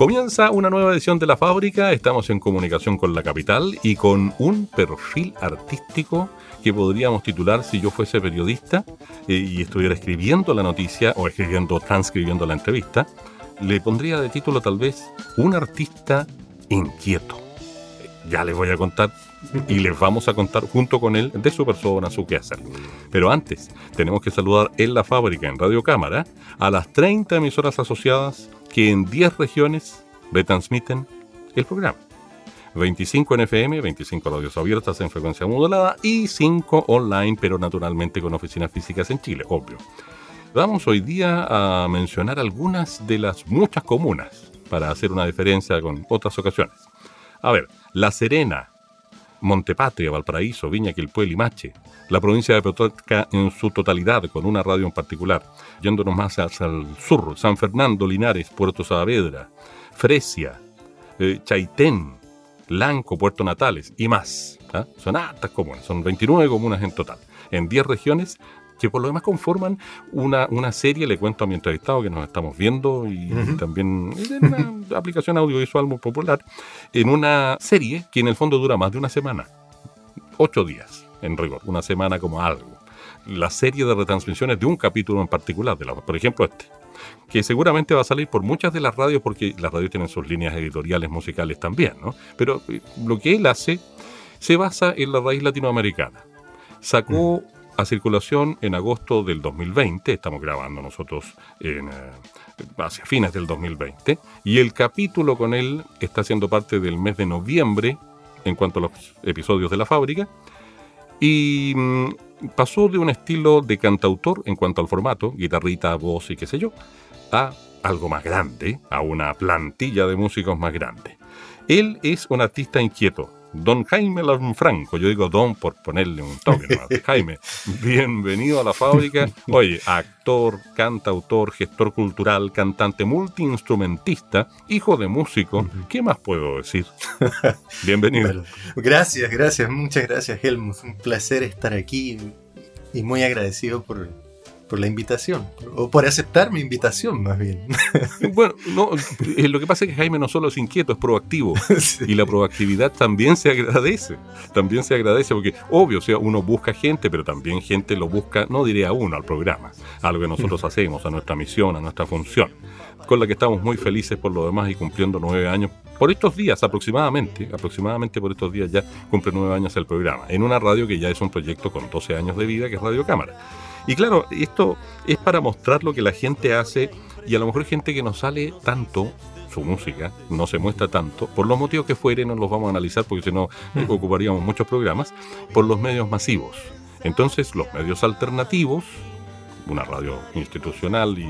Comienza una nueva edición de La Fábrica, estamos en comunicación con la capital y con un perfil artístico que podríamos titular si yo fuese periodista eh, y estuviera escribiendo la noticia o escribiendo, transcribiendo la entrevista, le pondría de título tal vez un artista inquieto. Ya les voy a contar y les vamos a contar junto con él de su persona, su quehacer. Pero antes, tenemos que saludar en la fábrica, en Radio Cámara, a las 30 emisoras asociadas que en 10 regiones retransmiten el programa. 25 en FM, 25 radios abiertas en frecuencia modulada y 5 online, pero naturalmente con oficinas físicas en Chile, obvio. Vamos hoy día a mencionar algunas de las muchas comunas para hacer una diferencia con otras ocasiones. A ver, La Serena, Montepatria, Valparaíso, Viña, Quilpué, Limache, la provincia de Petorca en su totalidad, con una radio en particular, yéndonos más hacia el sur, San Fernando, Linares, Puerto Saavedra, Fresia, eh, Chaitén, Lanco, Puerto Natales y más. ¿ah? Son altas comunas, son 29 comunas en total, en 10 regiones que por lo demás conforman una, una serie, le cuento a mi entrevistado que nos estamos viendo y también en una aplicación audiovisual muy popular, en una serie que en el fondo dura más de una semana, ocho días en rigor, una semana como algo. La serie de retransmisiones de un capítulo en particular, de la, por ejemplo este, que seguramente va a salir por muchas de las radios porque las radios tienen sus líneas editoriales musicales también, ¿no? Pero eh, lo que él hace se basa en la raíz latinoamericana. Sacó a circulación en agosto del 2020, estamos grabando nosotros eh, hacia fines del 2020, y el capítulo con él está siendo parte del mes de noviembre en cuanto a los episodios de la fábrica, y mm, pasó de un estilo de cantautor en cuanto al formato, guitarrita, voz y qué sé yo, a algo más grande, a una plantilla de músicos más grande. Él es un artista inquieto, Don Jaime Lanfranco, yo digo Don por ponerle un toque. Jaime, bienvenido a la fábrica. Oye, actor, cantautor, gestor cultural, cantante, multiinstrumentista, hijo de músico. ¿Qué más puedo decir? Bienvenido. gracias, gracias, muchas gracias, Helmut. Un placer estar aquí y muy agradecido por, por la invitación, o por aceptar mi invitación más bien. Bueno, no, eh, lo que pasa es que Jaime no solo es inquieto, es proactivo. Y la proactividad también se agradece, también se agradece porque, obvio, o sea, uno busca gente, pero también gente lo busca, no diré a uno, al programa, a lo que nosotros hacemos, a nuestra misión, a nuestra función, con la que estamos muy felices por lo demás y cumpliendo nueve años por estos días aproximadamente, aproximadamente por estos días ya cumple nueve años el programa, en una radio que ya es un proyecto con 12 años de vida, que es Radio Cámara. Y claro, esto es para mostrar lo que la gente hace y a lo mejor gente que no sale tanto su música, no se muestra tanto, por los motivos que fueren, no los vamos a analizar porque si no ocuparíamos muchos programas, por los medios masivos. Entonces, los medios alternativos, una radio institucional y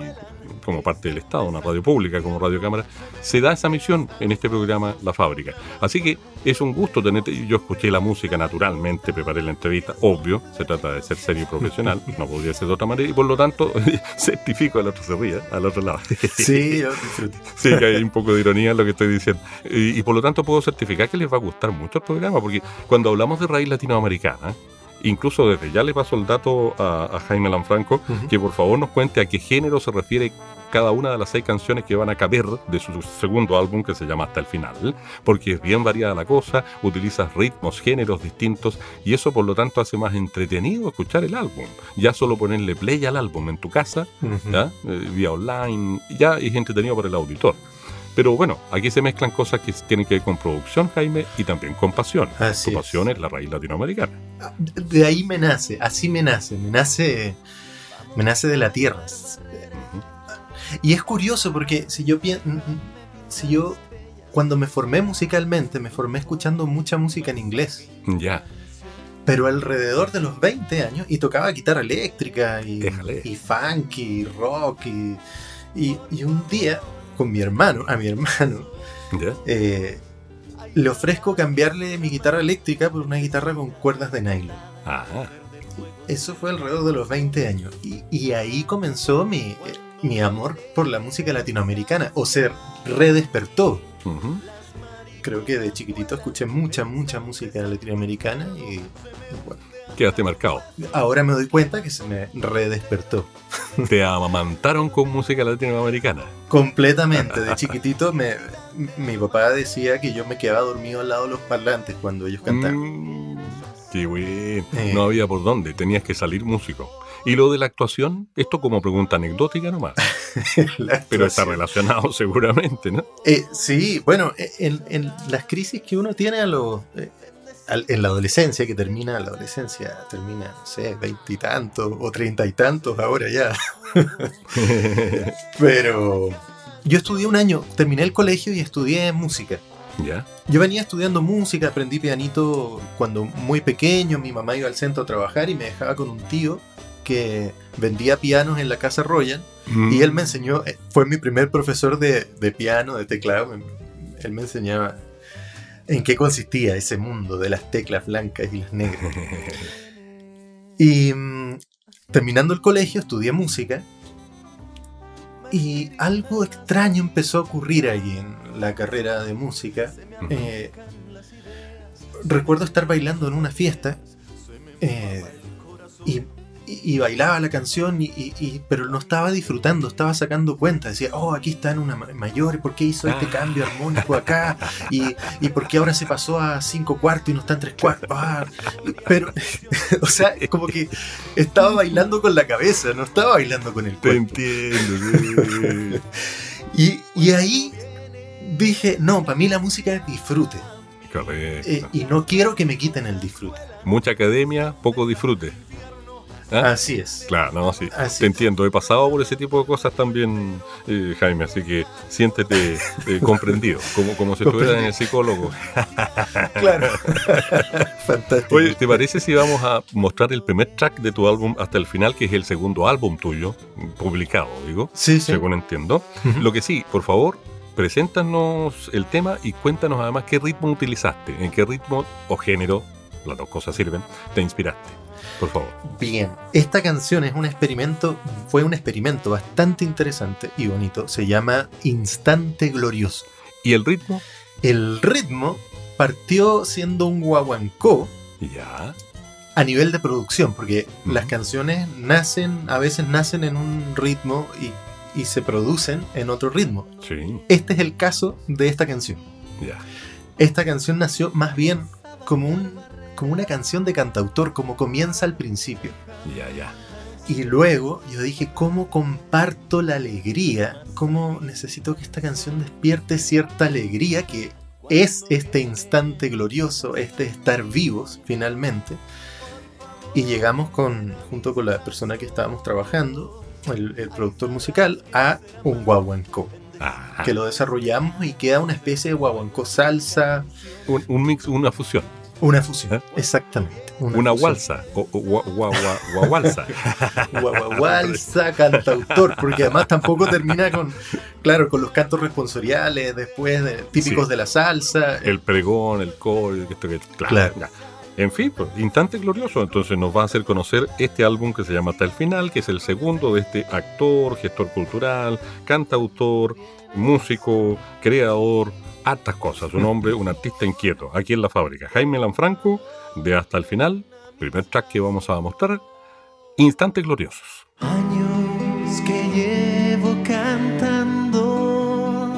como parte del Estado, una radio pública como Radio Cámara, se da esa misión en este programa La Fábrica. Así que es un gusto tenerte. Yo escuché la música naturalmente, preparé la entrevista, obvio, se trata de ser serio y profesional, no podría ser de otra manera, y por lo tanto certifico al otro se ríe, al otro lado. Sí, sí, que hay un poco de ironía en lo que estoy diciendo. Y, por lo tanto puedo certificar que les va a gustar mucho el programa, porque cuando hablamos de raíz latinoamericana, incluso desde ya le paso el dato a, Jaime Lanfranco, que por favor nos cuente a qué género se refiere cada una de las seis canciones que van a caber de su segundo álbum que se llama Hasta el Final, porque es bien variada la cosa, utiliza ritmos, géneros distintos y eso por lo tanto hace más entretenido escuchar el álbum. Ya solo ponerle play al álbum en tu casa, ¿ya? Eh, vía online, ya es entretenido para el auditor. Pero bueno, aquí se mezclan cosas que tienen que ver con producción, Jaime, y también con pasión. Su pasión es. la raíz latinoamericana. De ahí me nace, así me nace, me nace, me nace de la tierra. Y es curioso porque si yo si yo cuando me formé musicalmente, me formé escuchando mucha música en inglés. Ya. Pero alrededor de los 20 años, y tocaba guitarra eléctrica, y, y funk, y rock, y, y un día con mi hermano, a mi hermano, eh, le ofrezco cambiarle mi guitarra eléctrica por una guitarra con cuerdas de nylon. Ajá. Eso fue alrededor de los 20 años. Y, y ahí comenzó mi, eh, mi amor por la música latinoamericana. O se redespertó. Ujú. Creo que de chiquitito escuché mucha, mucha música latinoamericana y, y bueno, Quedaste marcado. ahora me doy cuenta que se me redespertó. Te amamantaron con música latinoamericana. Completamente. De chiquitito me, mi papá decía que yo me quedaba dormido al lado de los parlantes cuando ellos cantaban. Mm, qué bueno. Eh. No había por dónde, tenías que salir músico. Y lo de la actuación, esto como pregunta anecdótica nomás, pero está relacionado seguramente, ¿no? Eh, sí, bueno, en, en las crisis que uno tiene a los, eh, en la adolescencia, que termina la adolescencia, termina, no sé, veintitantos o treinta y tantos ahora ya. Pero yo estudié un año, terminé el colegio y estudié música. ¿Ya? Yo venía estudiando música, aprendí pianito cuando muy pequeño, mi mamá iba al centro a trabajar y me dejaba con un tío que vendía pianos en la Casa Royal y él me enseñó, eh, fue mi primer profesor de, de piano, de teclado, él me enseñaba en qué consistía ese mundo de las teclas blancas y las negras. Y mm, terminando el colegio estudié música y algo extraño empezó a ocurrir ahí en la carrera de música. Eh, recuerdo estar bailando en una fiesta eh, y, y- y bailaba la canción, y, y- pero no estaba disfrutando, estaba sacando cuenta. Decía, oh, aquí está en una ma- mayor, ¿por qué hizo este Ah. cambio armónico acá? Y, y por qué ahora se pasó a cinco cuartos y no está en tres cuartos. Ah, pero, o sea, es como que estaba bailando con la cabeza, no estaba bailando con el Te cuerpo. entiendo. Y, y ahí dije, no, para mí la música es disfrute. Correcto. eh, y no quiero que me quiten el disfrute. Mucha academia, poco disfrute. ¿Ah? Así es. Claro, no, sí. Así Te es. entiendo. He pasado por ese tipo de cosas también, eh, Jaime, así que siéntete eh, comprendido, como, como si estuvieras en el psicólogo. Claro. Fantástico. Oye, ¿te parece si vamos a mostrar el primer track de tu álbum hasta el final, que es el segundo álbum tuyo, publicado, digo, sí, sí. según entiendo? Lo que sí, por favor, preséntanos el tema y cuéntanos además qué ritmo utilizaste, en qué ritmo o género, las dos cosas sirven, te inspiraste. Por favor. Bien. Esta canción es un experimento, fue un experimento bastante interesante y bonito. Se llama Instante Glorioso. ¿Y el ritmo? El ritmo partió siendo un guaguancó Ya. a nivel de producción, porque las canciones nacen, a veces nacen en un ritmo y, y se producen en otro ritmo. Sí. Este es el caso de esta canción. Ya. Esta canción nació más bien como, un, como una canción de cantautor, como comienza al principio. Ya, ya. Y luego yo dije, ¿cómo comparto la alegría? ¿Cómo necesito que esta canción despierte cierta alegría que es este instante glorioso, este estar vivos finalmente? Y llegamos con, junto con la persona que estábamos trabajando, el, el productor musical, a un guaguancó, que lo desarrollamos y queda una especie de guaguancó salsa, un, un mix, una fusión. Una fusión, ¿Eh? exactamente. Una fusión. walsa. O, guagualza, cantautor, porque además tampoco termina con, claro, con los cantos responsoriales después de, típicos Sí. de la salsa. el pregón, el coro, esto que. Claro. Claro. En fin, pues, instante glorioso. Entonces nos va a hacer conocer este álbum que se llama Hasta el Final, que es el segundo de este actor, gestor cultural, cantautor, músico, creador, hartas cosas. Un hombre, un artista inquieto, aquí en la fábrica. Jaime Lanfranco, de Hasta el Final, primer track que vamos a mostrar, Instantes Gloriosos. Años que llevo cantando,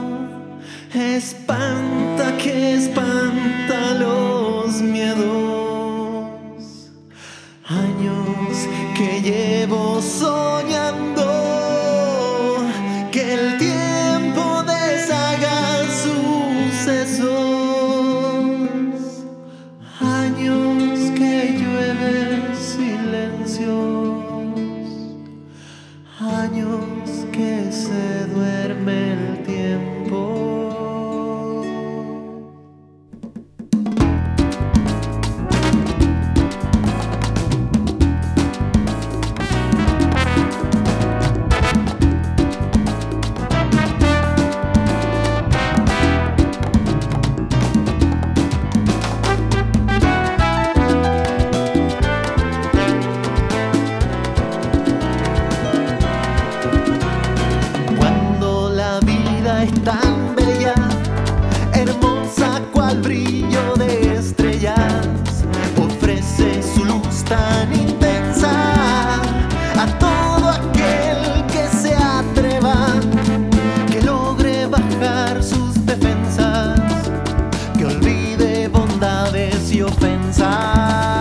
ofensa.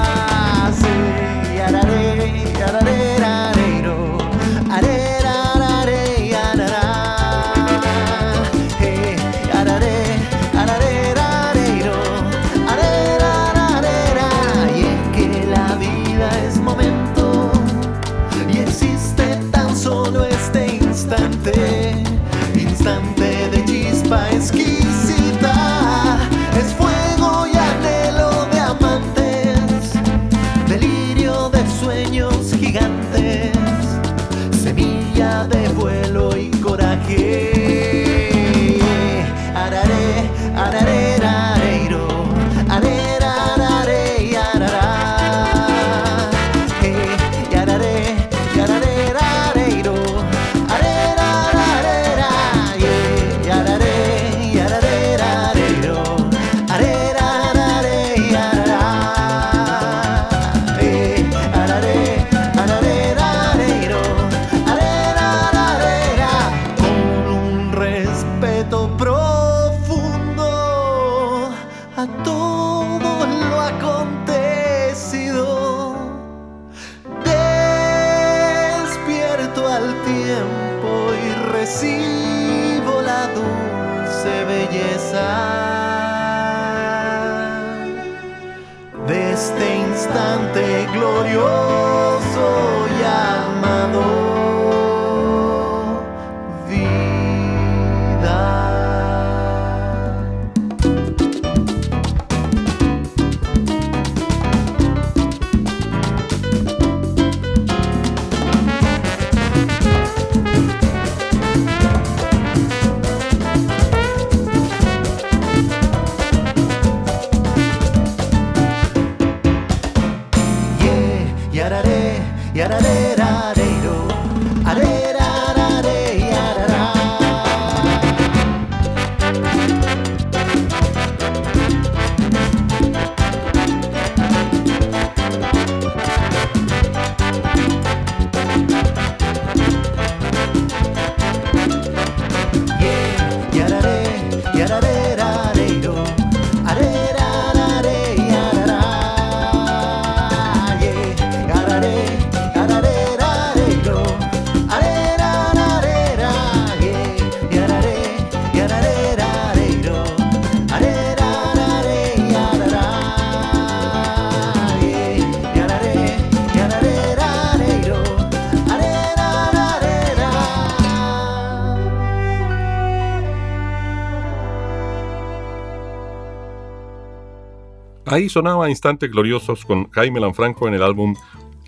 Ahí sonaba Instantes Gloriosos con Jaime Lanfranco en el álbum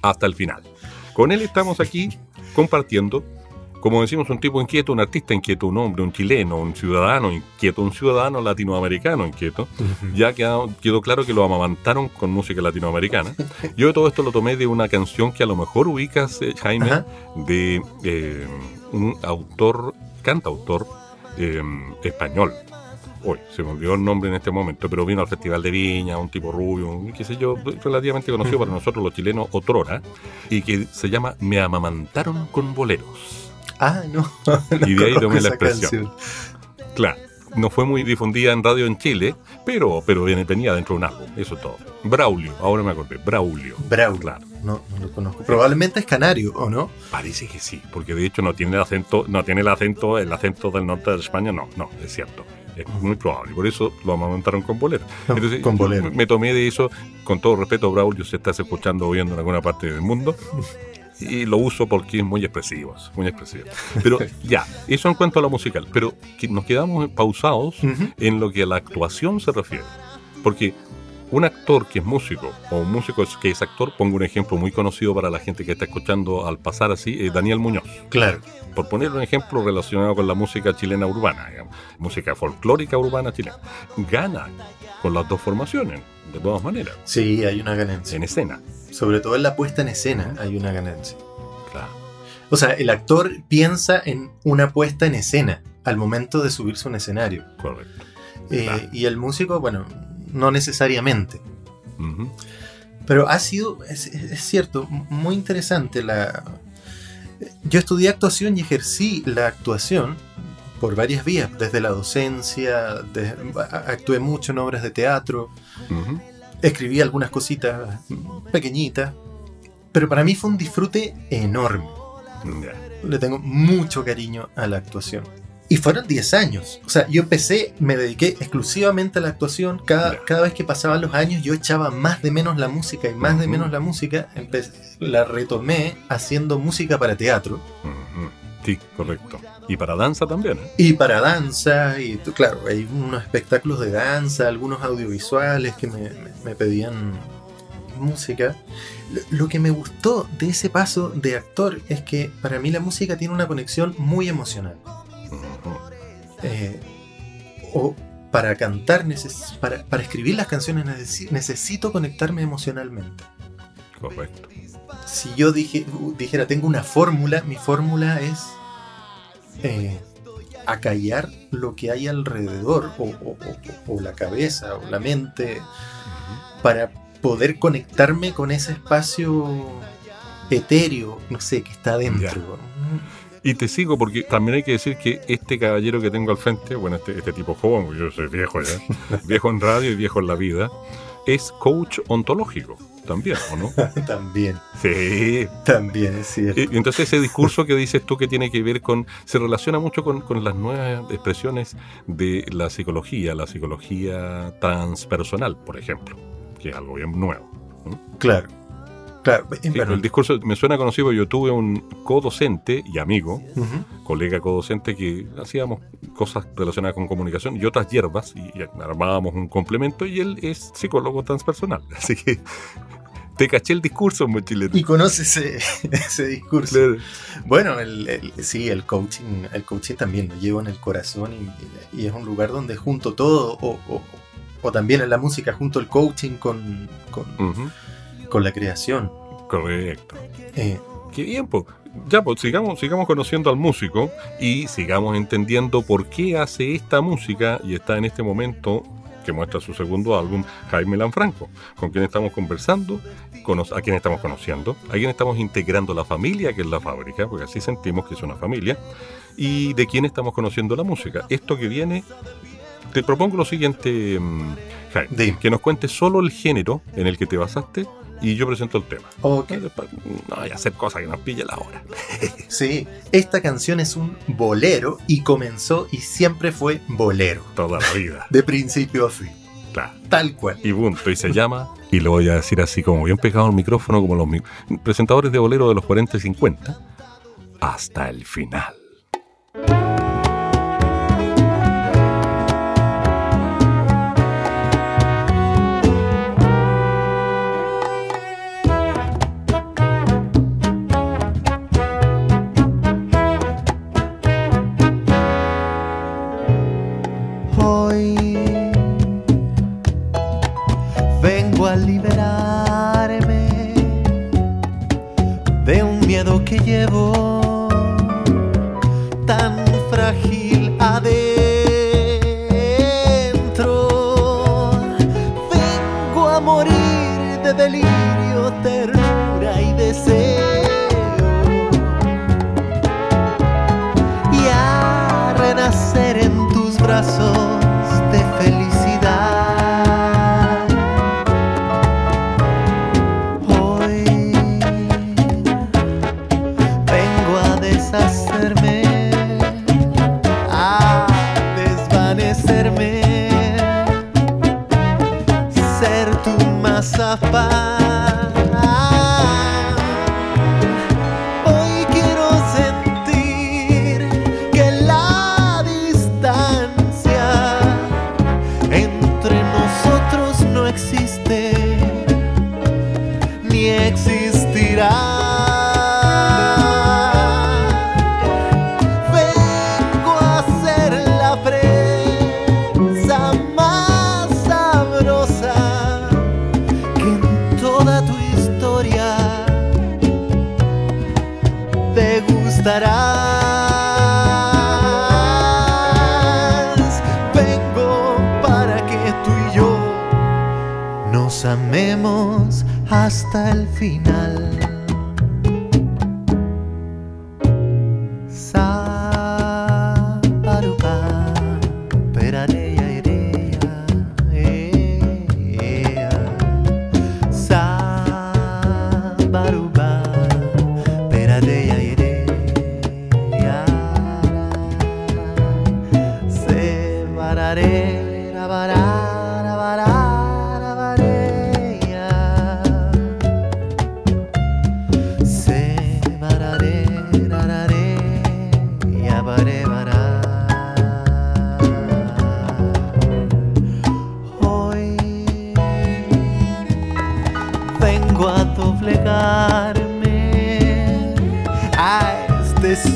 Hasta el Final. Con él estamos aquí compartiendo, como decimos, un tipo inquieto, un artista inquieto, un hombre, un chileno, un ciudadano inquieto, un ciudadano latinoamericano inquieto. Ya quedó, quedó claro que lo amamantaron con música latinoamericana. Yo todo esto lo tomé de una canción que a lo mejor ubicas, eh, Jaime, Ajá. de eh, un autor, cantautor eh, español. Hoy se me olvidó el nombre en este momento, pero vino al Festival de Viña, un tipo rubio, un, qué sé yo, relativamente conocido para nosotros los chilenos, otrora, y que se llama Me amamantaron con boleros. Ah, no. no Y de ahí tomé la expresión. canción. Claro, no fue muy difundida en radio en Chile, pero, pero venía dentro de un álbum, eso es todo. Braulio, ahora me acordé, Braulio. Braulio. Claro. No, no lo conozco. Probablemente es canario, ¿o no? Parece que sí, porque de hecho no tiene el acento, no tiene el acento, el acento del norte de España, no, no, es cierto. Es muy probable, por eso lo amamantaron con bolero. Entonces, con bolero. me- tomé de eso, con todo respeto, Braulio, si estás escuchando o viendo en alguna parte del mundo, y lo uso porque es muy expresivo, es muy expresivo. Pero ya, eso en cuanto a lo musical, pero que nos quedamos pausados Ujú. en lo que a la actuación se refiere. Porque un actor que es músico o un músico que es actor, pongo un ejemplo muy conocido para la gente que está escuchando al pasar así, es Daniel Muñoz. Claro. Por poner un ejemplo relacionado con la música chilena urbana, digamos, música folclórica urbana chilena. Gana con las dos formaciones, de todas maneras, Sí, hay una ganancia. en escena. Sobre todo en la puesta en escena hay una ganancia. Claro. O sea, el actor piensa en una puesta en escena al momento de subirse a un escenario. Correcto. Eh, Claro. Y el músico, bueno, no necesariamente. Pero ha sido, es, es cierto, muy interesante la... Yo estudié actuación y ejercí la actuación por varias vías, desde la docencia, de- actué mucho en obras de teatro, escribí algunas cositas pequeñitas, pero para mí fue un disfrute enorme. Le tengo mucho cariño a la actuación. Y fueron 10 años. O sea, yo empecé, me dediqué exclusivamente a la actuación. Cada, cada vez que pasaban los años, yo echaba más de menos la música y más de Ujú. menos la música. Empe- la retomé haciendo música para teatro Ujú. Sí, correcto. Y para danza también, ¿eh? y para danza. Y claro, hay unos espectáculos de danza, algunos audiovisuales que me, me- me pedían música. Lo- Lo que me gustó de ese paso de actor es que para mí la música tiene una conexión muy emocional. Eh, o para cantar, neces- para, para escribir las canciones necesi- necesito conectarme emocionalmente. Correcto. Si yo dije, dijera, tengo una fórmula, mi fórmula es eh, acallar lo que hay alrededor, o, o- o- o la cabeza, o la mente, para poder conectarme con ese espacio etéreo, no sé, que está dentro. Y te sigo porque también hay que decir que este caballero que tengo al frente, bueno, este, este tipo joven, yo soy viejo ya, viejo en radio y viejo en la vida, es coach ontológico. también, ¿o no? también, Sí. también es cierto. Entonces ese discurso que dices tú que tiene que ver con, se relaciona mucho con, con las nuevas expresiones de la psicología, la psicología transpersonal, por ejemplo, que es algo bien nuevo. Claro. Claro, Sí, bueno, el discurso me suena conocido, yo tuve un co-docente y amigo, ujú, colega co-docente, que hacíamos cosas relacionadas con comunicación y otras hierbas, y, y armábamos un complemento, y él es psicólogo transpersonal. Así que te caché el discurso, mochilero. Y conoce ese, ese discurso. Claro. Bueno, el, el- sí, el coaching, el coaching también lo llevo en el corazón y, y es un lugar donde junto todo, o, o- o también en la música, junto el coaching con, con la creación. Correcto. Eh, Qué bien, pues. Ya, pues sigamos, sigamos conociendo al músico y sigamos entendiendo por qué hace esta música y está en este momento que muestra su segundo álbum, Jaime Lanfranco, con quien estamos conversando, a quien estamos conociendo, a quien estamos integrando la familia que es la fábrica, porque así sentimos que es una familia, y de quién estamos conociendo la música. Esto que viene, te propongo lo siguiente, mm, Jaime, Dime. que nos cuentes solo el género en el que te basaste y yo presento el tema. ok. No hay hacer cosas que nos pille la hora. Sí, esta canción es un bolero y comenzó y siempre fue bolero, Toda la vida. de principio a fin, Claro. tal cual. Y punto. Y se llama, y lo voy a decir así como bien pegado al micrófono, como los presentadores de bolero de los 40 y 50, hasta el final. A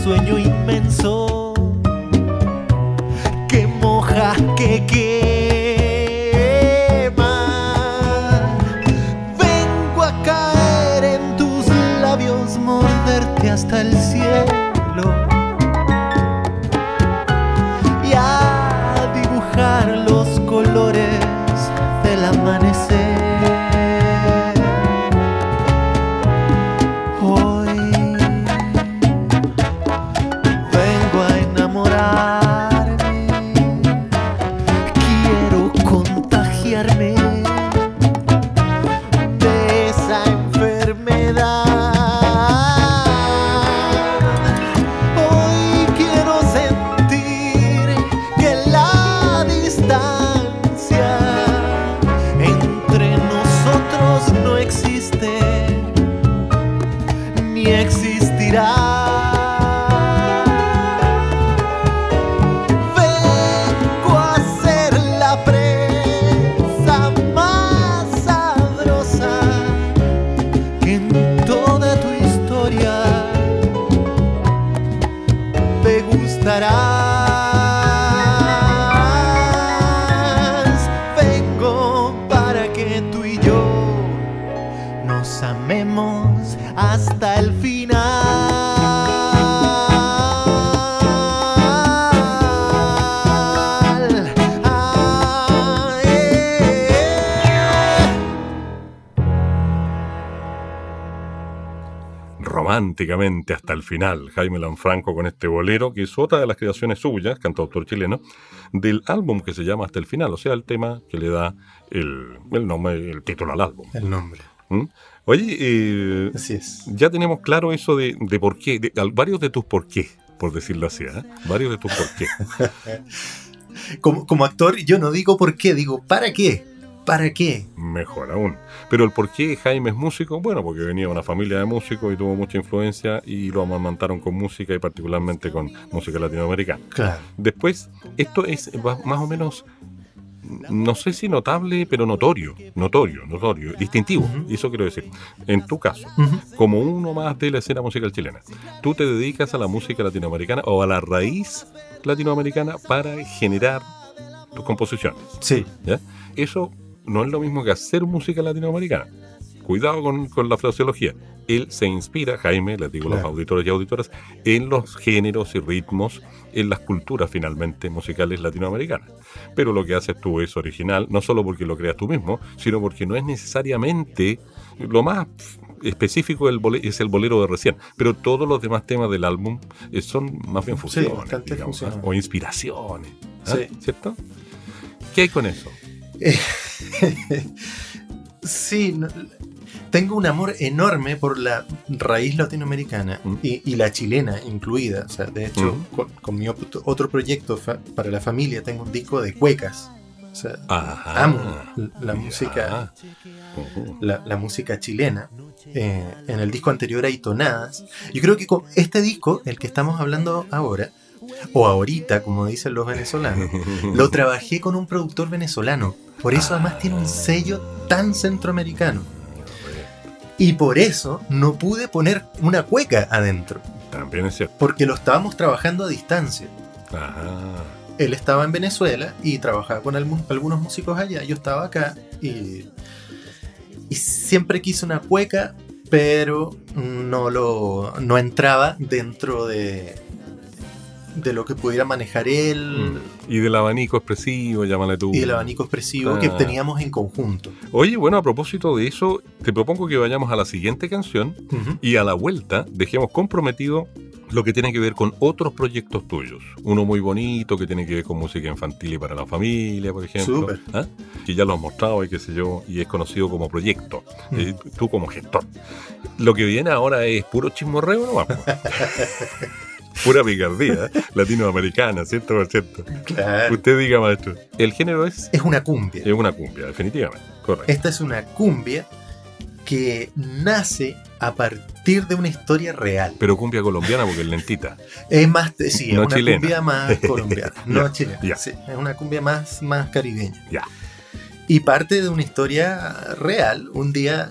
sueño inmenso que moja, que quema. Hasta el final, Jaime Lanfranco con este bolero, que es otra de las creaciones suyas, cantautor chileno, del álbum que se llama Hasta el final, o sea, el tema que le da el, el nombre, el título al álbum. El nombre. ¿Mm? Oye, eh, Así es. ya tenemos claro eso de, de por qué, de- varios de tus por qué, por decirlo así, ¿eh? varios de tus por qué. Como, como actor, yo no digo por qué, digo ¿para qué? ¿Para qué? Mejor aún. Pero el por qué Jaime es músico, bueno, porque venía de una familia de músicos y tuvo mucha influencia y lo amamantaron con música y particularmente con música latinoamericana. Claro. Después, esto es más o menos, no sé si notable, pero notorio, notorio, notorio, distintivo, Ujú. y eso quiero decir. En tu caso, Ujú. como uno más de la escena musical chilena, tú te dedicas a la música latinoamericana o a la raíz latinoamericana para generar tus composiciones. Sí. ¿ya? Eso no es lo mismo que hacer música latinoamericana. Cuidado con, con la fraseología. Él se inspira, Jaime, les digo a los auditores y auditoras, en los géneros y ritmos, en las culturas finalmente musicales latinoamericanas. Pero lo que haces tú es original, no solo porque lo creas tú mismo, sino porque no es necesariamente lo más específico del bole- es el bolero de recién, pero todos los demás temas del álbum eh, son más bien Sí, fusiones, o inspiraciones. Sí. ¿cierto? ¿Qué hay con eso? Sí, no- tengo un amor enorme por la raíz latinoamericana Mm. y, y la chilena incluida. O sea, de hecho, Mm. con, con mi ot- otro proyecto para la familia tengo un disco de cuecas. O sea, Ajá. amo la música, la, la música chilena. Eh, en el disco anterior hay tonadas. Yo creo que con este disco, el que estamos hablando ahora, o ahorita, como dicen los venezolanos, lo trabajé con un productor venezolano. Por eso además tiene un sello tan centroamericano. Y por eso no pude poner una cueca adentro, También es cierto. porque lo estábamos trabajando a distancia. Ajá. Él estaba en Venezuela y trabajaba con algunos músicos allá, yo estaba acá y, y siempre quise una cueca, pero no, lo, no entraba dentro de, de lo que pudiera manejar él Mm. Y del abanico expresivo, llámale tú. y el abanico expresivo que Ah. teníamos en conjunto. Oye, bueno, a propósito de eso, te propongo que vayamos a la siguiente canción Ujú. y a la vuelta dejemos comprometido lo que tiene que ver con otros proyectos tuyos. Uno muy bonito que tiene que ver con música infantil y para la familia, por ejemplo. Súper. ¿ah? Que ya lo has mostrado y qué sé yo, y es conocido como proyecto. Mm. eh, tú como gestor. Lo que viene ahora es puro chismorreo, ¿no? Vamos. Pura picardía ¿eh? latinoamericana, ¿cierto? Por cierto. Claro. Usted diga, maestro. El género es, Es una cumbia. es una cumbia, definitivamente. Correcto. Esta es una cumbia que nace a partir de una historia real. Pero cumbia colombiana porque es lentita. Es más, sí, es No una chilena. cumbia más colombiana, no chilena. sí, es una cumbia más, más caribeña. Ya. Y parte de una historia real. Un día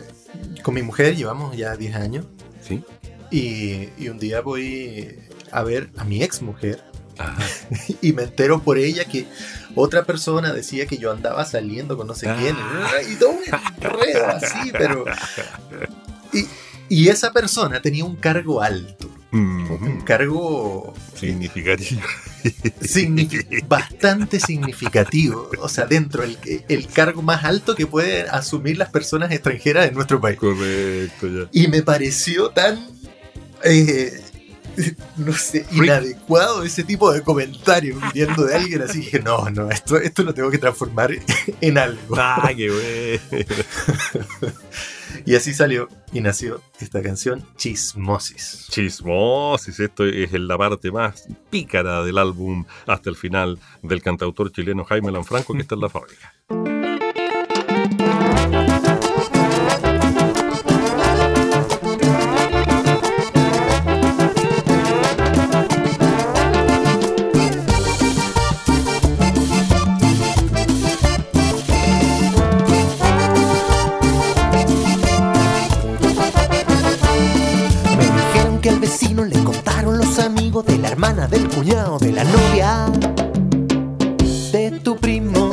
con mi mujer llevamos ya 10 años ¿Sí? y, y un día voy a ver a mi ex mujer Ajá. y me entero por ella que otra persona decía que yo andaba saliendo con no sé Ah. quién y todo un enredo así, pero... Y, y esa persona tenía un cargo alto, un Mm, cargo significativo. signifi- bastante significativo, o sea, dentro el, el cargo más alto que pueden asumir las personas extranjeras en nuestro país. Correcto, ya. Y me pareció tan, eh, no sé, inadecuado ese tipo de comentario viniendo de alguien así. Dije, no, no, esto, esto lo tengo que transformar en algo. ¡Ah, qué bueno! Y así salió y nació esta canción, Chismosis. Chismosis, esto es la parte más pícara del álbum hasta el final del cantautor chileno Jaime Lanfranco que está en la fábrica. De la novia, de tu primo.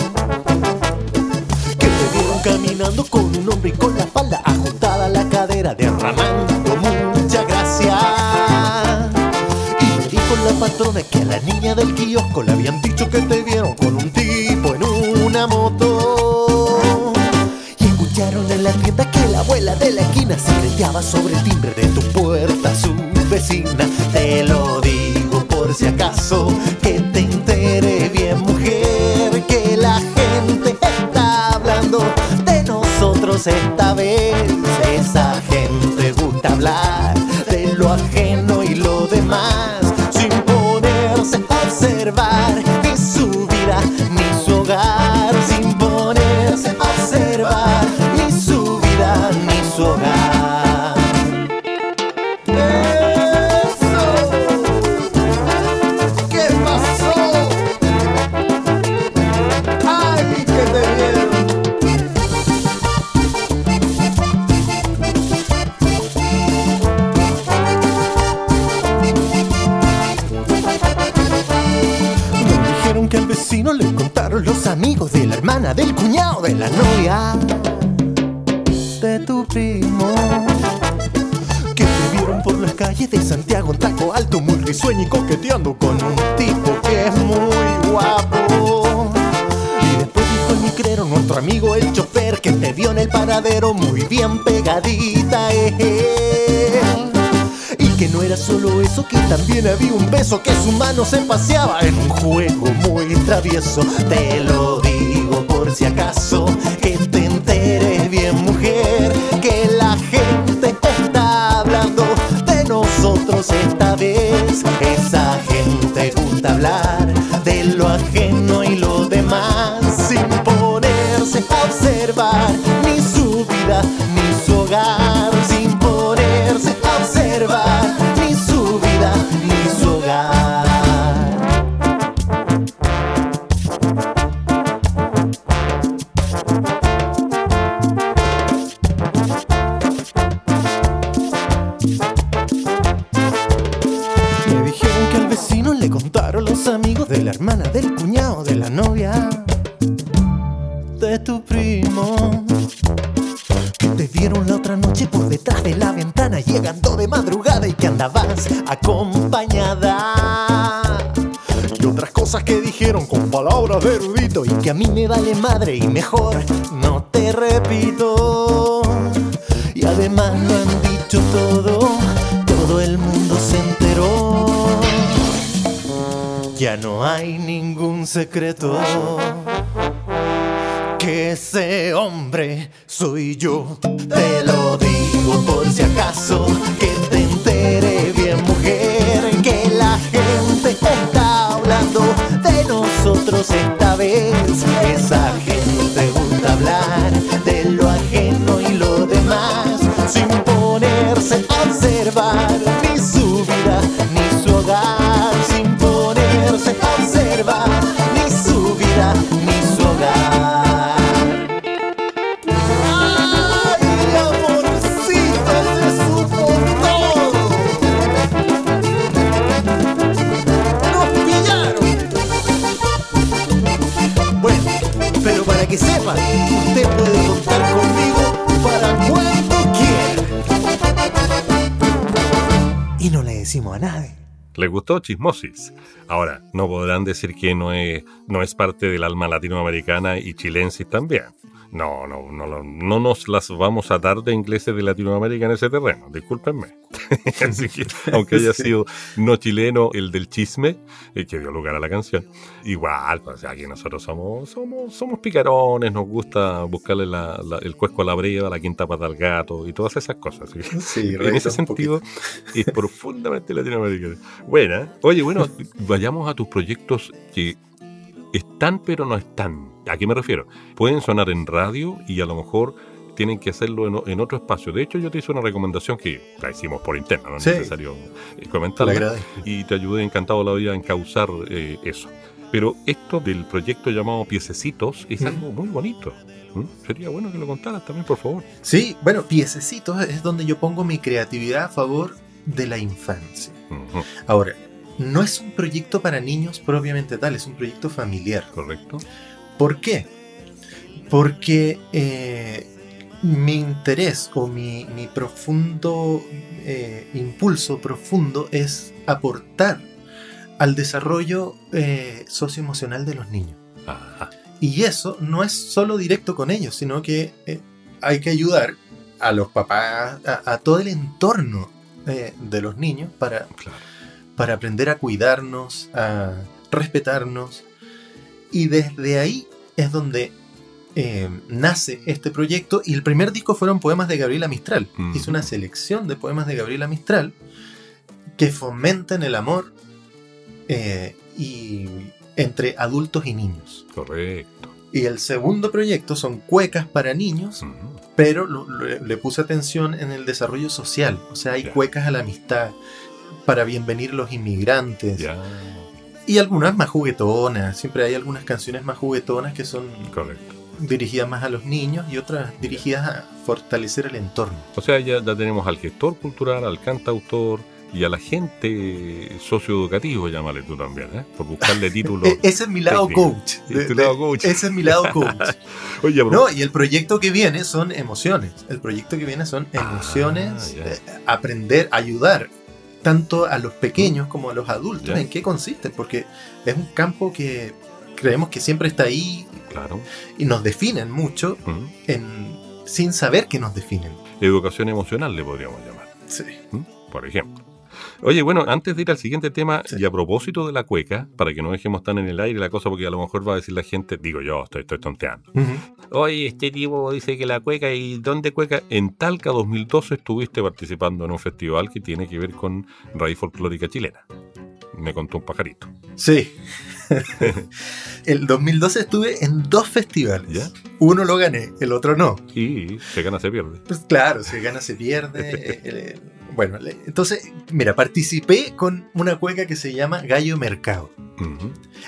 Que te vieron caminando con un hombre y con la falda ajustada a la cadera, derramando mucha gracia. Y me dijo la patrona que a la niña del kiosco le habían dicho que te vieron con un tipo en una moto. Y escucharon en la tienda que la abuela de la esquina secreteaba sobre el timbre de tu que te entere bien, mujer, que la gente está hablando de nosotros y coqueteando con un tipo que es muy guapo. Y después dijo el micrero, nuestro amigo el chofer, que te vio en el paradero muy bien pegadita. eh. Y que no era solo eso, que también había un beso, que su mano se paseaba en un juego muy travieso. Te lo digo por si acaso, Esa tu primo. Que te vieron la otra noche por detrás de la ventana, llegando de madrugada y que andabas acompañada. Y otras cosas que dijeron con palabras de erudito y que a mí me vale madre y mejor no te repito. Y además lo han dicho todo, todo el mundo se enteró. Ya no hay ningún secreto. Que ese hombre soy yo. Te lo digo por si acaso, que te entere bien, mujer. Que la gente está hablando de nosotros esta vez. Esa gente gusta hablar de lo ajeno y lo demás, sin ponerse a observar ni su vida ¿Les gustó Chismosis? Ahora, no podrán decir que no es, no es parte del alma latinoamericana y chilensis también. No, no, no, no, no nos las vamos a dar de ingleses de Latinoamérica en ese terreno, discúlpenme. Así que, aunque haya sido no chileno el del chisme, el que dio lugar a la canción, igual, pues, o sea, aquí nosotros somos, somos, somos picarones, nos gusta buscarle la- la- el cuesco a la breva, la quinta pata al gato y todas esas cosas. Sí, en ese sentido, es profundamente latinoamericano. Buena. Oye, bueno, vayamos a tus proyectos que están pero no están. ¿A qué me refiero? Pueden sonar en radio y a lo mejor tienen que hacerlo en, en otro espacio. De hecho, yo te hice una recomendación que la hicimos por interno, no es Sí. necesario eh, comentarla. Y te ayudé encantado la vida en causar eh, eso. Pero esto del proyecto llamado Piececitos es Mm. algo muy bonito. ¿Mm? Sería bueno que lo contaras también, por favor. Sí, bueno, piececitos es donde yo pongo mi creatividad a favor de la infancia. Ujú. Ahora, no es un proyecto para niños propiamente tal, es un proyecto familiar. Correcto. ¿Por qué? Porque eh, mi interés o mi, mi profundo eh, impulso profundo es aportar al desarrollo eh, socioemocional de los niños. Ajá. Y eso no es solo directo con ellos, sino que hay que ayudar a los papás, a, a todo el entorno de los niños para, Claro. Para aprender a cuidarnos, a respetarnos. Y desde ahí es donde eh, nace este proyecto. Y el primer disco fueron poemas de Gabriela Mistral. Mm. Hice una selección de poemas de Gabriela Mistral que fomentan el amor eh, y entre adultos y niños. Correcto. Y el segundo proyecto son cuecas para niños, pero lo- lo- le puse atención en el desarrollo social. O sea, hay cuecas a la amistad para bienvenir los inmigrantes. Y algunas más juguetonas. Siempre hay algunas canciones más juguetonas que son Correcto. dirigidas más a los niños y otras dirigidas a fortalecer el entorno. O sea, ya, ya tenemos al gestor cultural, al cantautor y al agente socioeducativo, llámale tú también, ¿eh? Por buscarle títulos. E- ese es mi lado coach. Es De- tu de- lado coach. Ese es mi lado coach. Oye, a No, y el proyecto que viene son emociones. El proyecto que viene son Ah, emociones, eh, aprender, ayudar tanto a los pequeños como a los adultos. Ya. ¿En qué consiste? Porque es un campo que creemos que siempre está ahí Claro. y nos definen mucho en, sin saber que nos definen. Educación emocional le podríamos llamar, Sí. ¿m? por ejemplo. Oye, bueno, antes de ir al siguiente tema, Sí. y a propósito de la cueca, para que no dejemos tan en el aire la cosa, porque a lo mejor va a decir la gente, digo yo, estoy, estoy tonteando. Oye, este tipo dice que la cueca, ¿y dónde cueca? En Talca 2012 estuviste participando en un festival que tiene que ver con raíz folclórica chilena. Me contó un pajarito. Sí. el 2012 estuve en dos festivales. ¿Ya? Uno lo gané, el otro no. Y se gana, se pierde. Pues claro, se gana, se pierde. eh, eh, bueno, entonces, mira, participé con una cueca que se llama Gallo Mercado.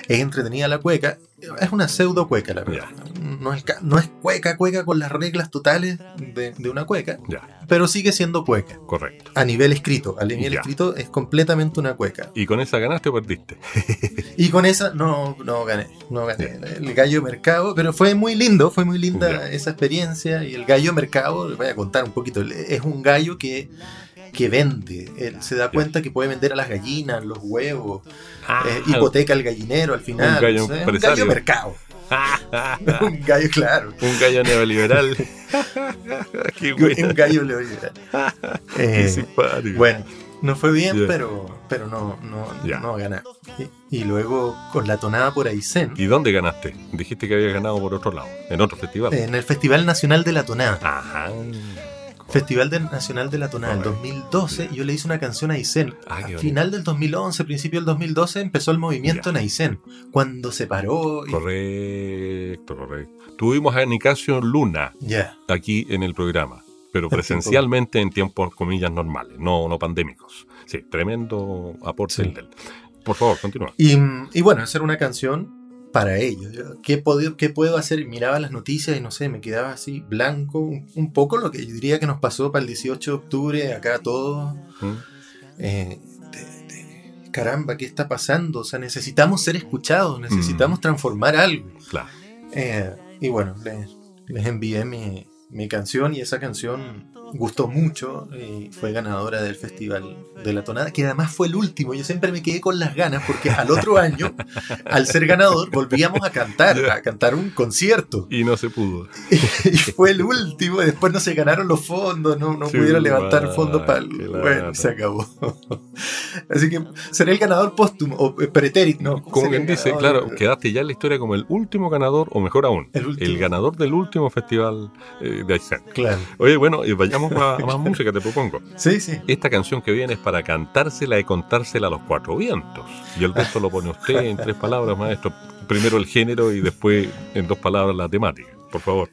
Es entretenida la cueca. Es una pseudo cueca, la verdad. No es, ca- no es cueca, cueca con las reglas totales de, de una cueca, pero sigue siendo cueca. correcto. A nivel escrito, a nivel escrito es completamente una cueca. ¿Y con esa ganaste o perdiste? Y con esa no, no gané, no gané. El gallo mercado, pero fue muy lindo, fue muy linda esa experiencia. Y el gallo mercado, les voy a contar un poquito, es un gallo que, que vende. Él se da cuenta que puede vender a las gallinas, los huevos, eh, hipoteca al gallinero al final. Un gallo un mercado. un gallo, claro. Un gallo neoliberal. Qué Un gallo neoliberal. Qué Eh, simpático. bueno, no fue bien, pero, pero no, no, Ya. no. Y, y luego con la tonada por Aysén, ¿Y dónde ganaste? Dijiste que habías ganado por otro lado, en otro festival. en el Festival Nacional de la Tonada. Ajá. Festival del Nacional de la Tonada, en Correcto. 2012, yo le hice una canción a Aysén. Ah, final del 2011, principio del 2012, empezó el movimiento Ya. en Aysén. Cuando se paró. y- Correcto, correcto. Tuvimos a Nicasio Luna Ya. aquí en el programa, pero presencialmente en tiempos, comillas, normales, no, no pandémicos. Sí, tremendo aporte Sí. el de él. Por favor, continúa. Y, y bueno, hacer una canción para ellos. ¿Qué, pod- ¿Qué puedo hacer? Miraba las noticias y no sé, me quedaba así blanco. Un, poco lo que yo diría que nos pasó para el 18 de octubre, acá todos. ¿Mm? eh, caramba, ¿qué está pasando? O sea, necesitamos ser escuchados, necesitamos transformar algo. Claro. Eh, y bueno, les, les envié mi, mi canción y esa canción gustó mucho y fue ganadora del Festival de la Tonada, que además fue el último. Yo siempre me quedé con las ganas porque al otro año, al ser ganador, volvíamos a cantar, a cantar un concierto. Y no se pudo. Y fue el último, y después no se ganaron los fondos, no, no Sí, pudieron levantar va, fondos para el... qué Bueno, se acabó. Así que seré el ganador póstumo, o eh, pretérito, ¿no? ¿Cómo Como quien el dice, claro, quedaste ya en la historia como el último ganador, o mejor aún, El último. ganador del último festival eh, de Aysén. Claro. Oye, bueno, y vayamos a más música, te propongo. Sí, sí. Esta canción que viene es para cantársela y contársela a los cuatro vientos. Y el resto lo pone usted en tres palabras, maestro. Primero el género y después en dos palabras la temática. Por favor.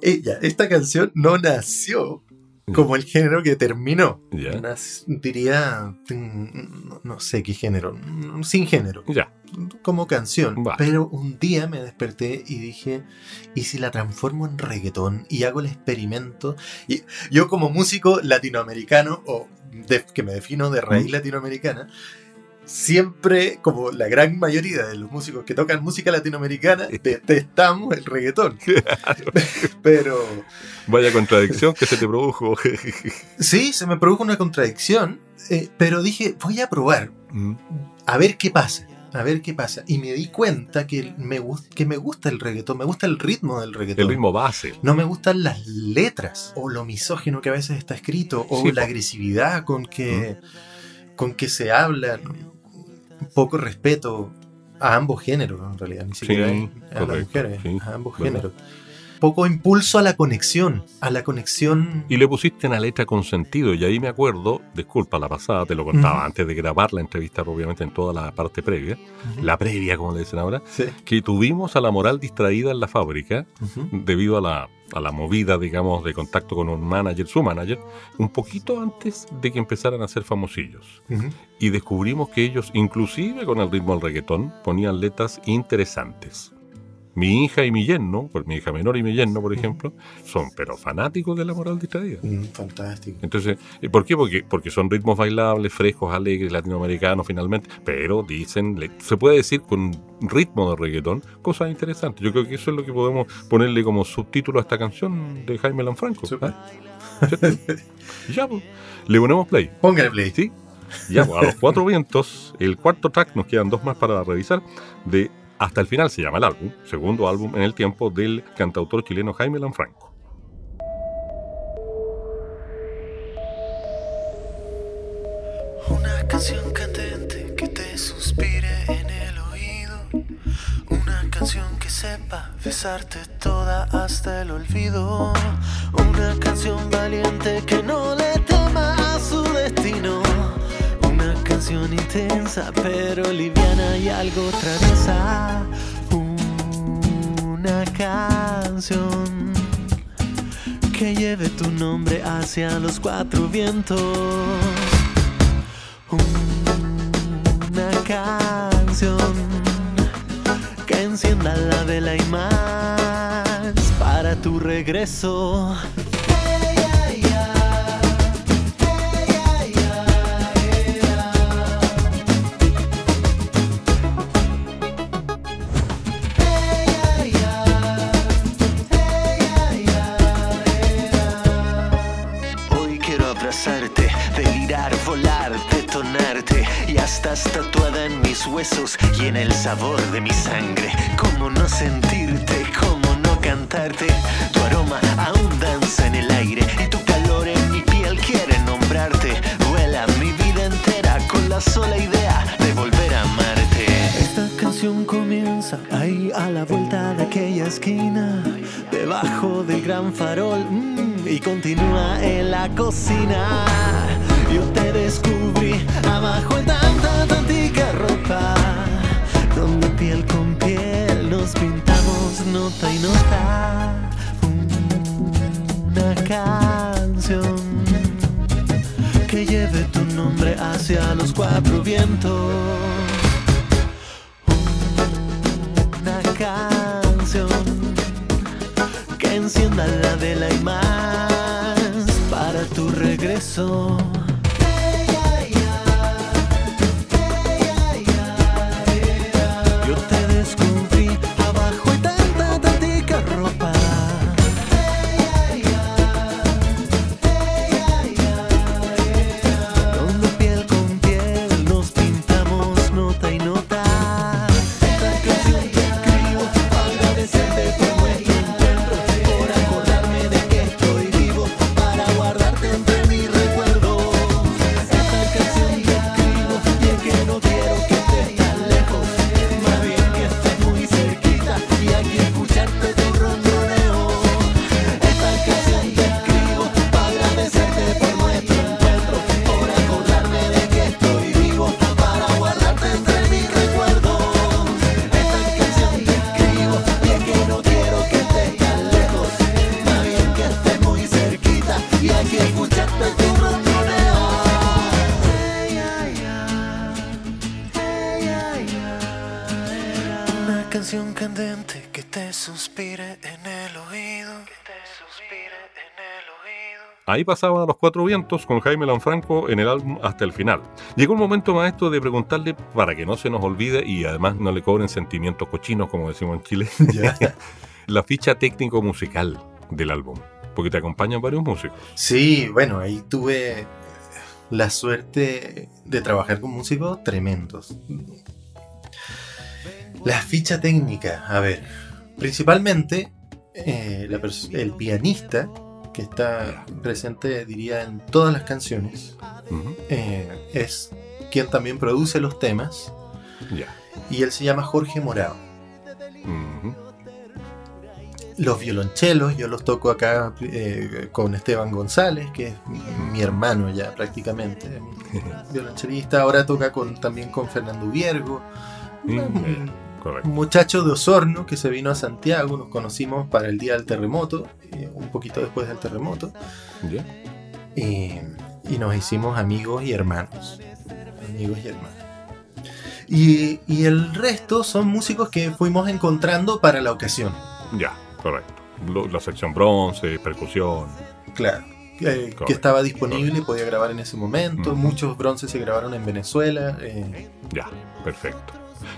Ella, esta canción no nació como el género que terminó. Nas- diría, mm, no, sé qué género, mm, sin género, Ya. como canción. Vale. Pero un día me desperté y dije, ¿y si la transformo en reggaetón y hago el experimento? Y yo como músico latinoamericano, o de- que me defino de raíz Mm. latinoamericana, siempre, como la gran mayoría de los músicos que tocan música latinoamericana, detestamos el reggaetón. Pero. Vaya contradicción que se te produjo. sí, se me produjo una contradicción, eh, pero dije, voy a probar, Mm. a ver qué pasa. A ver qué pasa. Y me di cuenta que me, que me gusta el reggaetón, me gusta el ritmo del reggaetón. El ritmo base. No me gustan las letras o lo misógino que a veces está escrito o Sí, la agresividad con que, con que se habla. Poco respeto a ambos géneros, en realidad, ni siquiera Sí, a las correcto, mujeres, sí, a ambos géneros. Poco impulso a la conexión, a la conexión. Y le pusiste una letra con sentido. Y ahí me acuerdo, disculpa la pasada, te lo contaba Ujú. antes de grabar la entrevista, obviamente en toda la parte previa, Ujú. la previa, como le dicen ahora, Sí. que tuvimos a la moral distraída en la fábrica Ujú. debido a la, a la movida, digamos, de contacto con un manager, su manager, un poquito antes de que empezaran a ser famosillos. Y descubrimos que ellos, inclusive con el ritmo del reggaetón, ponían letras interesantes. Mi hija y mi yerno, pues mi hija menor y mi yerno, por ejemplo, son pero fanáticos de la moral distraída. Mm, Fantástico. Entonces, ¿y ¿por qué? Porque, porque son ritmos bailables, frescos, alegres, latinoamericanos finalmente, pero dicen, se puede decir con ritmo de reggaetón, cosas interesantes. Yo creo que eso es lo que podemos ponerle como subtítulo a esta canción de Jaime Lanfranco. Súper. ¿ah? Ya, pues, le ponemos play. Póngale play. ¿Sí? Ya, pues, a los cuatro vientos, el cuarto track, nos quedan dos más para revisar, de Hasta el final se llama el álbum, segundo álbum en el tiempo del cantautor chileno Jaime Lanfranco. Una canción candente que te suspire en el oído. Una canción que sepa besarte toda hasta el olvido. Una canción valiente que no le tema a su destino. Intensa pero liviana y algo traviesa. Una canción que lleve tu nombre hacia los cuatro vientos. Una canción que encienda la vela y más para tu regreso. Y en el sabor de mi sangre. ¿Cómo no sentirte? ¿Cómo no cantarte? Tu aroma aún danza en el aire y tu calor en mi piel quiere nombrarte. Vuela mi vida entera con la sola idea de volver a amarte. Esta canción comienza ahí a la vuelta de aquella esquina, debajo del gran farol mm, y continúa en la cocina. Yo te descubrí abajo en hacia los cuatro vientos. Una canción que encienda la vela y más para tu regreso. Ahí pasaban a los cuatro vientos con Jaime Lanfranco en el álbum hasta el final. Llegó un momento, maestro, de preguntarle para que no se nos olvide y además no le cobren sentimientos cochinos, como decimos en Chile, la ficha técnico-musical del álbum. Porque te acompañan varios músicos. Sí, bueno, ahí tuve la suerte de trabajar con músicos tremendos. La ficha técnica, a ver, principalmente eh, la el pianista que está presente, diría, en todas las canciones, eh, es quien también produce los temas. Y él se llama Jorge Morao. Ujú, Los violonchelos, yo los toco acá eh, con Esteban González, que es mi, mi hermano ya prácticamente, violonchelista. Ahora toca con, también con Fernando Viergo, Correcto. un muchacho de Osorno que se vino a Santiago. Nos conocimos para el día del terremoto, eh, un poquito después del terremoto, Ya. y, y nos hicimos amigos y hermanos. Amigos y hermanos. Y, y el resto son músicos que fuimos encontrando para la ocasión. Ya, correcto. La sección bronce, percusión. Claro. Que, que estaba disponible, podía grabar en ese momento. Muchos bronces se grabaron en Venezuela. eh, Ya, perfecto.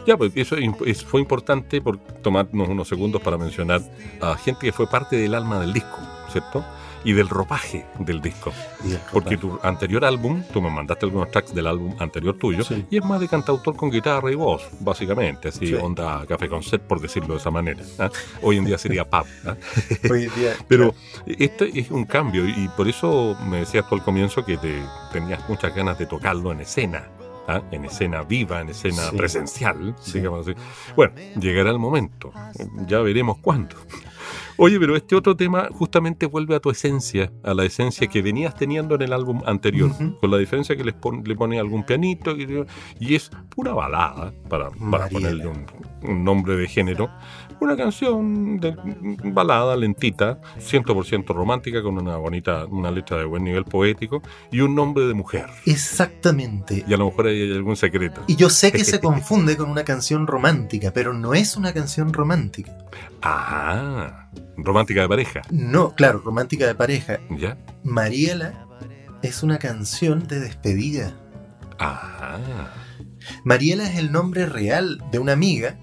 Ya, pues eso es fue importante por tomarnos unos segundos para mencionar a gente que fue parte del alma del disco, ¿cierto? Y del ropaje del disco. el Porque ropaje. tu anterior álbum, tú me mandaste algunos tracks del álbum anterior tuyo, Sí. y es más de cantautor con guitarra y voz, básicamente, así Sí. onda café con set, por decirlo de esa manera. ¿ah? Hoy en día sería pub. ¿ah? Hoy día, Pero este es un cambio y por eso me decías tú al comienzo que te, tenías muchas ganas de tocarlo en escena, ¿ah? en escena viva, en escena Sí. presencial, Sí. digamos así. Bueno, llegará el momento, ya veremos cuándo. Oye, pero este otro tema justamente vuelve a tu esencia, a la esencia que venías teniendo en el álbum anterior, Ujú. con la diferencia que les pon- le pone algún pianito y, es pura balada, para, para ponerle un, un nombre de género, una canción de balada lentita, 100% romántica, con una bonita, una letra de buen nivel poético y un nombre de mujer. exactamente. Y a lo mejor hay algún secreto. Y yo sé que se confunde con una canción romántica, pero no es una canción romántica. Ah, romántica de pareja, No, claro, romántica de pareja. ¿ya? Mariela es una canción de despedida. Ah, Mariela es el nombre real de una amiga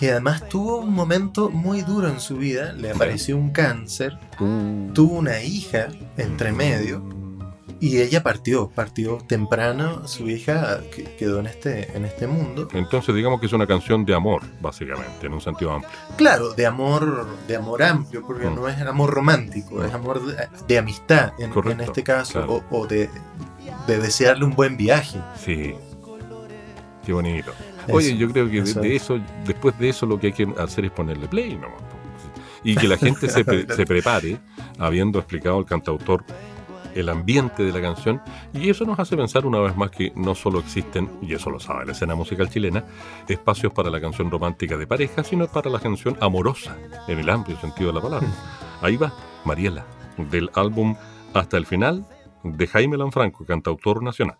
que además tuvo un momento muy duro en su vida. Le apareció un cáncer, uh, tuvo una hija entre medio y ella partió, partió temprano. Su hija que- quedó en este, en este mundo. Entonces digamos que es una canción de amor, básicamente, en un sentido amplio. Claro, de amor, de amor amplio, porque Mm. no es amor romántico, es amor de, de amistad en, Correcto, en este caso, claro. o, o de, de desearle un buen viaje. Sí. Qué bonito. Oye, yo creo que de, eso de es. eso, después de eso, lo que hay que hacer es ponerle play nomás. Y que la gente se, pre- se prepare, habiendo explicado al cantautor el ambiente de la canción. Y eso nos hace pensar una vez más que no solo existen, y eso lo sabe la escena musical chilena, espacios para la canción romántica de pareja, sino para la canción amorosa, en el amplio sentido de la palabra. Ahí va, Mariela, del álbum Hasta el final, de Jaime Lanfranco, cantautor nacional.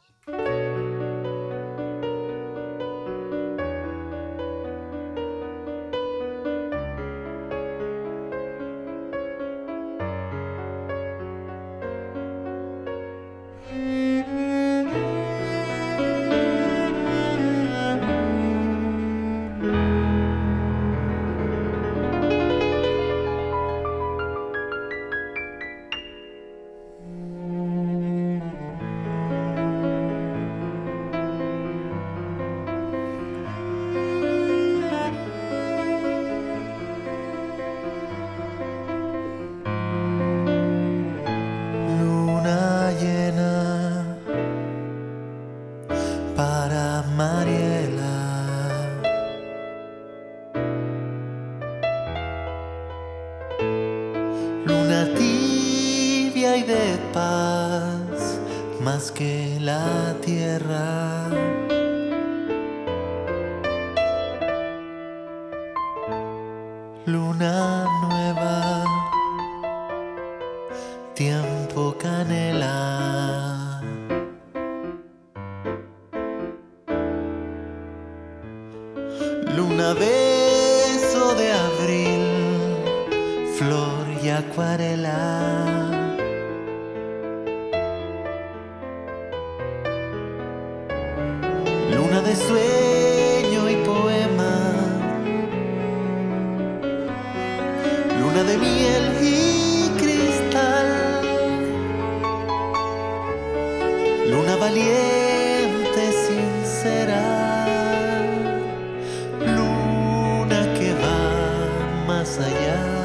Allá.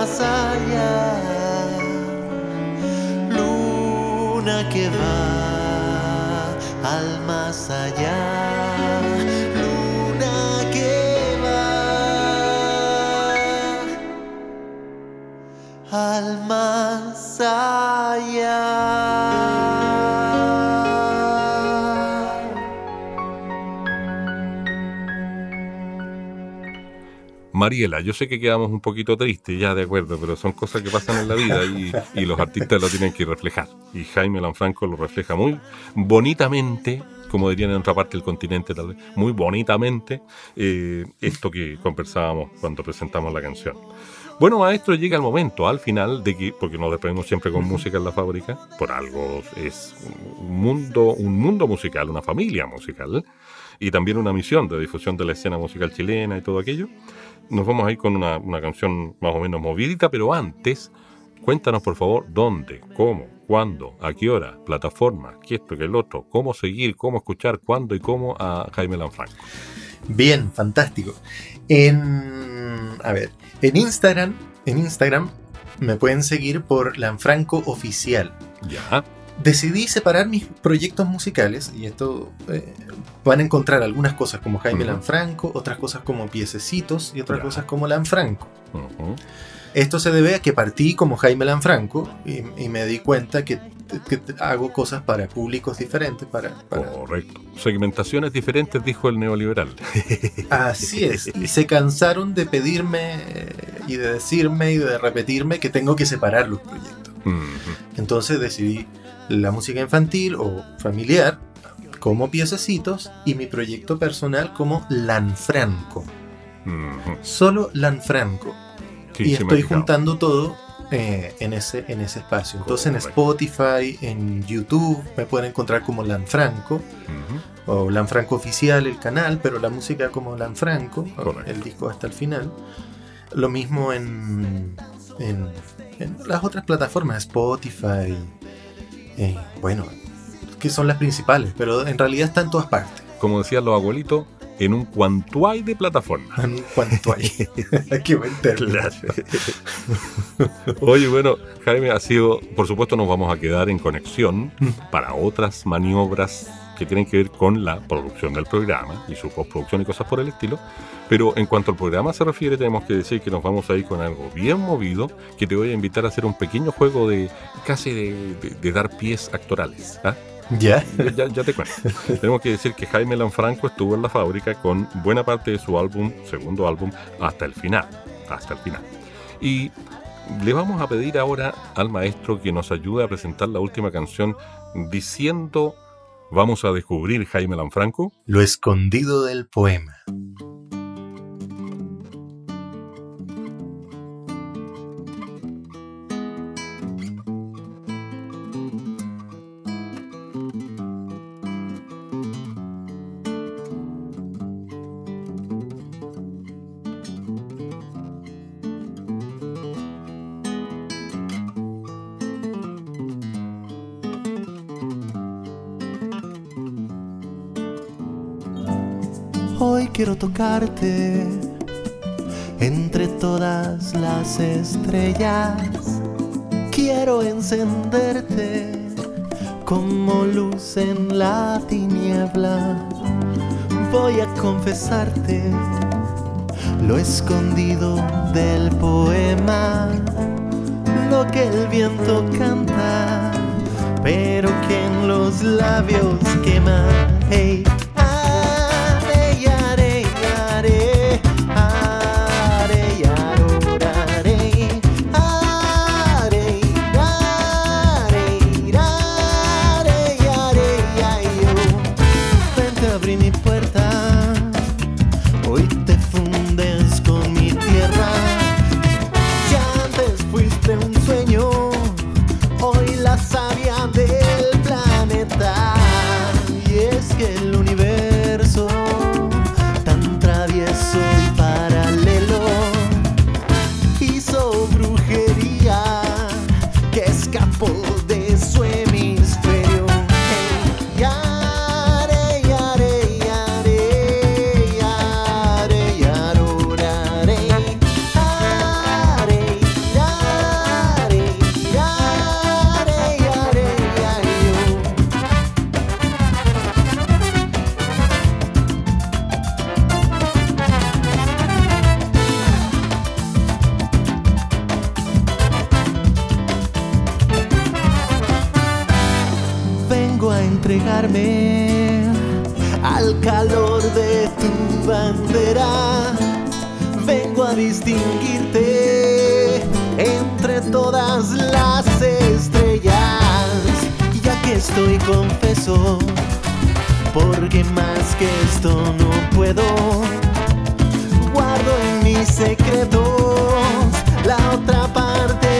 Más allá. Luna que va al más allá. Mariela, yo sé que quedamos un poquito tristes, ya de acuerdo, pero son cosas que pasan en la vida y, y los artistas lo tienen que reflejar. Y Jaime Lanfranco lo refleja muy bonitamente, como dirían en otra parte del continente tal vez, muy bonitamente, eh, esto que conversábamos cuando presentamos la canción. Bueno, maestro, llega el momento al final de que, porque nos despedimos siempre con música en la fábrica, por algo es un mundo, un mundo musical, una familia musical, y también una misión de difusión de la escena musical chilena y todo aquello. Nos vamos a ir con una, una canción más o menos movidita, pero antes, cuéntanos por favor dónde, cómo, cuándo, a qué hora, plataforma, qué esto, qué el otro, cómo seguir, cómo escuchar, cuándo y cómo a Jaime Lanfranco. Bien, fantástico. En, a ver, en Instagram, en Instagram me pueden seguir por Lanfranco Oficial. Ya, Decidí separar mis proyectos musicales y esto eh, van a encontrar algunas cosas como Jaime. Lanfranco, otras cosas como Piececitos y otras cosas como Lanfranco. ujú, Esto se debe a que partí como Jaime Lanfranco y, y me di cuenta que, que hago cosas para públicos diferentes, para, para- correcto. Segmentaciones diferentes, dijo el neoliberal. Así es, y se cansaron de pedirme eh, y de decirme y de repetirme que tengo que separar los proyectos. Entonces decidí la música infantil o familiar como piececitos y mi proyecto personal como Lanfranco. Solo Lanfranco. Sí, y estoy juntando todo eh, en, ese, en ese espacio. Entonces en. Spotify, en YouTube me pueden encontrar como Lanfranco Ujú. o Lanfranco Oficial el canal, pero la música como Lanfranco, el disco hasta el final. Lo mismo en, en, en las otras plataformas, Spotify, eh, bueno, que son las principales, pero en realidad está en todas partes. Como decían los abuelitos, en un cuantuay de plataforma. En cuanto hay. Qué buen término. Oye, bueno, Jaime, ha sido, por supuesto, nos vamos a quedar en conexión para otras maniobras que tienen que ver con la producción del programa y su postproducción y cosas por el estilo. Pero en cuanto al programa se refiere, tenemos que decir que nos vamos a ir con algo bien movido, que te voy a invitar a hacer un pequeño juego de casi de, de- de dar pies actorales. ¿ah? ¿Ya? Ya, ya te cuento. Tenemos que decir que Jaime Lanfranco estuvo en la fábrica con buena parte de su álbum, segundo álbum, hasta el final. Hasta el final. Y le vamos a pedir ahora al maestro que nos ayude a presentar la última canción diciendo, vamos a descubrir Jaime Lanfranco. Lo escondido del poema. Hoy quiero tocarte entre todas las estrellas. Quiero encenderte como luz en la tiniebla. Voy a confesarte lo escondido del poema, lo que el viento canta, pero que en los labios quema. Hey, entregarme al calor de tu bandera. Vengo a distinguirte entre todas las estrellas. Ya que estoy confeso, porque más que esto no puedo. Guardo en mis secretos la otra parte